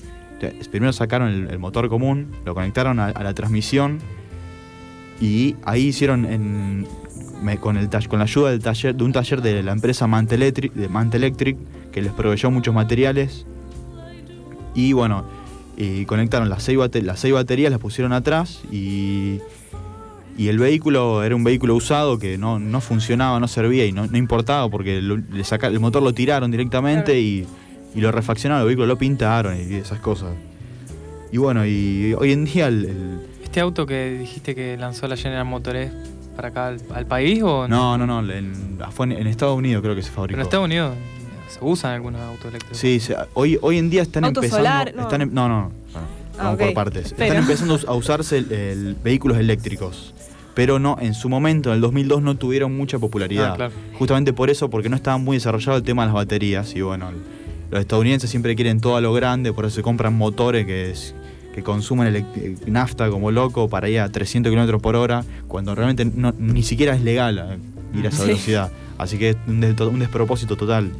primero sacaron el, el motor común, lo conectaron a, a la transmisión y ahí hicieron en, me- con, el, tall- con la ayuda del taller, de un taller de la empresa Mantelectric, de Mantelectric, que les proveyó muchos materiales. Y bueno, y conectaron las seis, bate- las seis baterías, las pusieron atrás y, y el vehículo era un vehículo usado que no, no funcionaba, no servía y no, no importaba porque lo- le saca- el motor lo tiraron directamente Claro. y, y lo refaccionaron, el vehículo lo pintaron y esas cosas. Y bueno, y hoy en día el- el, Este auto que dijiste que lanzó la General Motors, para acá al, al país o No, no, no. En, fue en, en Estados Unidos creo que se fabricó. Pero en Estados Unidos se usan algunos autos eléctricos. Sí, se- hoy, hoy en día están Auto empezando. solar, no. Están em- no, no. bueno, Ah, vamos por partes. Pero- Están empezando a usarse el- el vehículos eléctricos. Pero no, en su momento, en el 2002, no tuvieron mucha popularidad. Ah, claro. Justamente por eso, porque no estaba muy desarrollado el tema de las baterías. Y bueno, los estadounidenses siempre quieren todo a lo grande, por eso se compran motores que, es- que consumen nafta como loco para ir a 300 kilómetros por hora, cuando realmente no- ni siquiera es legal eh, ir a esa Sí. velocidad. Así que es un, des- un despropósito total.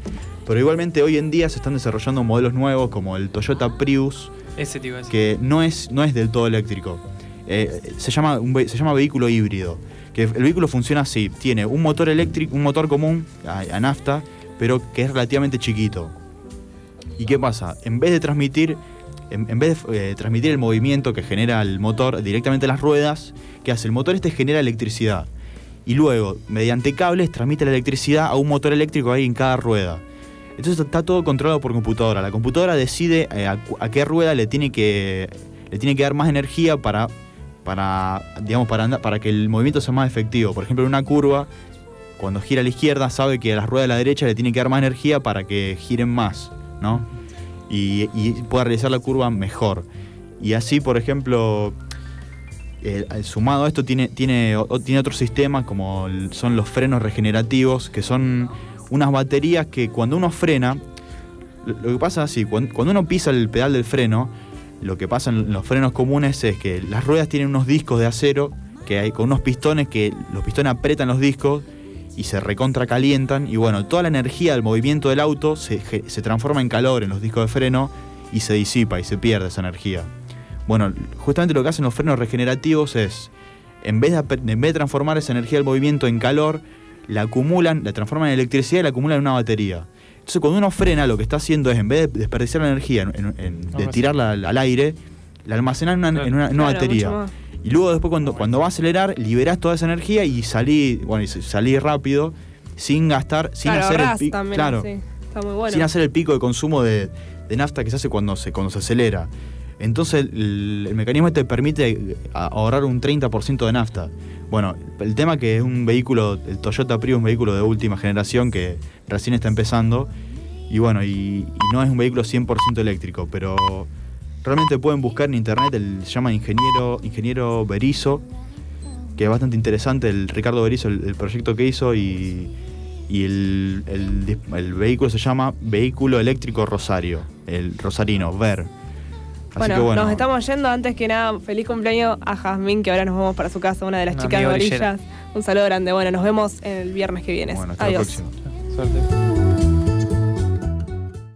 Pero igualmente hoy en día se están desarrollando modelos nuevos como el Toyota Prius, Ese que no es, no es del todo eléctrico. Eh, se, llama un ve- se llama vehículo híbrido. Que el vehículo funciona así: tiene un motor eléctrico, un motor común a, a nafta, pero que es relativamente chiquito. ¿Y qué pasa? En vez de transmitir, en, vez de eh, transmitir el movimiento que genera el motor directamente a las ruedas, ¿qué hace? El motor este genera electricidad. Y luego, mediante cables, transmite la electricidad a un motor eléctrico ahí en cada rueda. Entonces está todo controlado por computadora. La computadora decide eh, a, qué rueda le tiene que le tiene que dar más energía para para digamos para andar- para que el movimiento sea más efectivo. Por ejemplo, en una curva cuando gira a la izquierda sabe que a las ruedas de la derecha le tiene que dar más energía para que giren más, ¿no? Y, pueda realizar la curva mejor. Y así, por ejemplo, eh, sumado a esto tiene, tiene, tiene otro sistema como el- son los frenos regenerativos, que son unas baterías que cuando uno frena, lo, que pasa así, cuando, cuando uno pisa el pedal del freno, lo que pasa en los frenos comunes es que las ruedas tienen unos discos de acero que hay con unos pistones que los pistones apretan los discos y se recontracalientan y bueno, toda la energía del movimiento del auto se, se transforma en calor en los discos de freno y se disipa y se pierde esa energía. Bueno, justamente lo que hacen los frenos regenerativos es, en vez de, en vez de transformar esa energía del movimiento en calor, la acumulan, la transforman en electricidad y la acumulan en una batería. Entonces cuando uno frena, lo que está haciendo es, en vez de desperdiciar la energía, en- en- en- de tirarla al, al aire, la almacenan en una, en una- en una Claro, batería. Y luego después cuando, cuando va a acelerar, liberás toda esa energía y salí, bueno, y salí rápido, sin gastar, sin claro, hacer el pico. también, Claro, sí. Está muy bueno. sin hacer el pico de consumo de, de nafta que se hace cuando se, cuando se acelera. Entonces el, el mecanismo este permite ahorrar un 30% de nafta. Bueno, el tema que es un vehículo, el Toyota Prius, un vehículo de última generación que recién está empezando. Y bueno, y, y no es un vehículo 100% eléctrico, pero realmente pueden buscar en internet, el, se llama Ingeniero, Ingeniero Berizo, que es bastante interesante, el Ricardo Berizo, el, el proyecto que hizo y, y el, el vehículo se llama Vehículo Eléctrico Rosario, el Rosarino, VER. Así Bueno, que bueno, nos estamos yendo. Antes que nada, feliz cumpleaños a Jazmín, que ahora nos vamos para su casa, una de las Una chicas de orillas. Un saludo grande. Bueno, nos vemos el viernes que viene. bueno, hasta la Adiós. próxima. Suerte.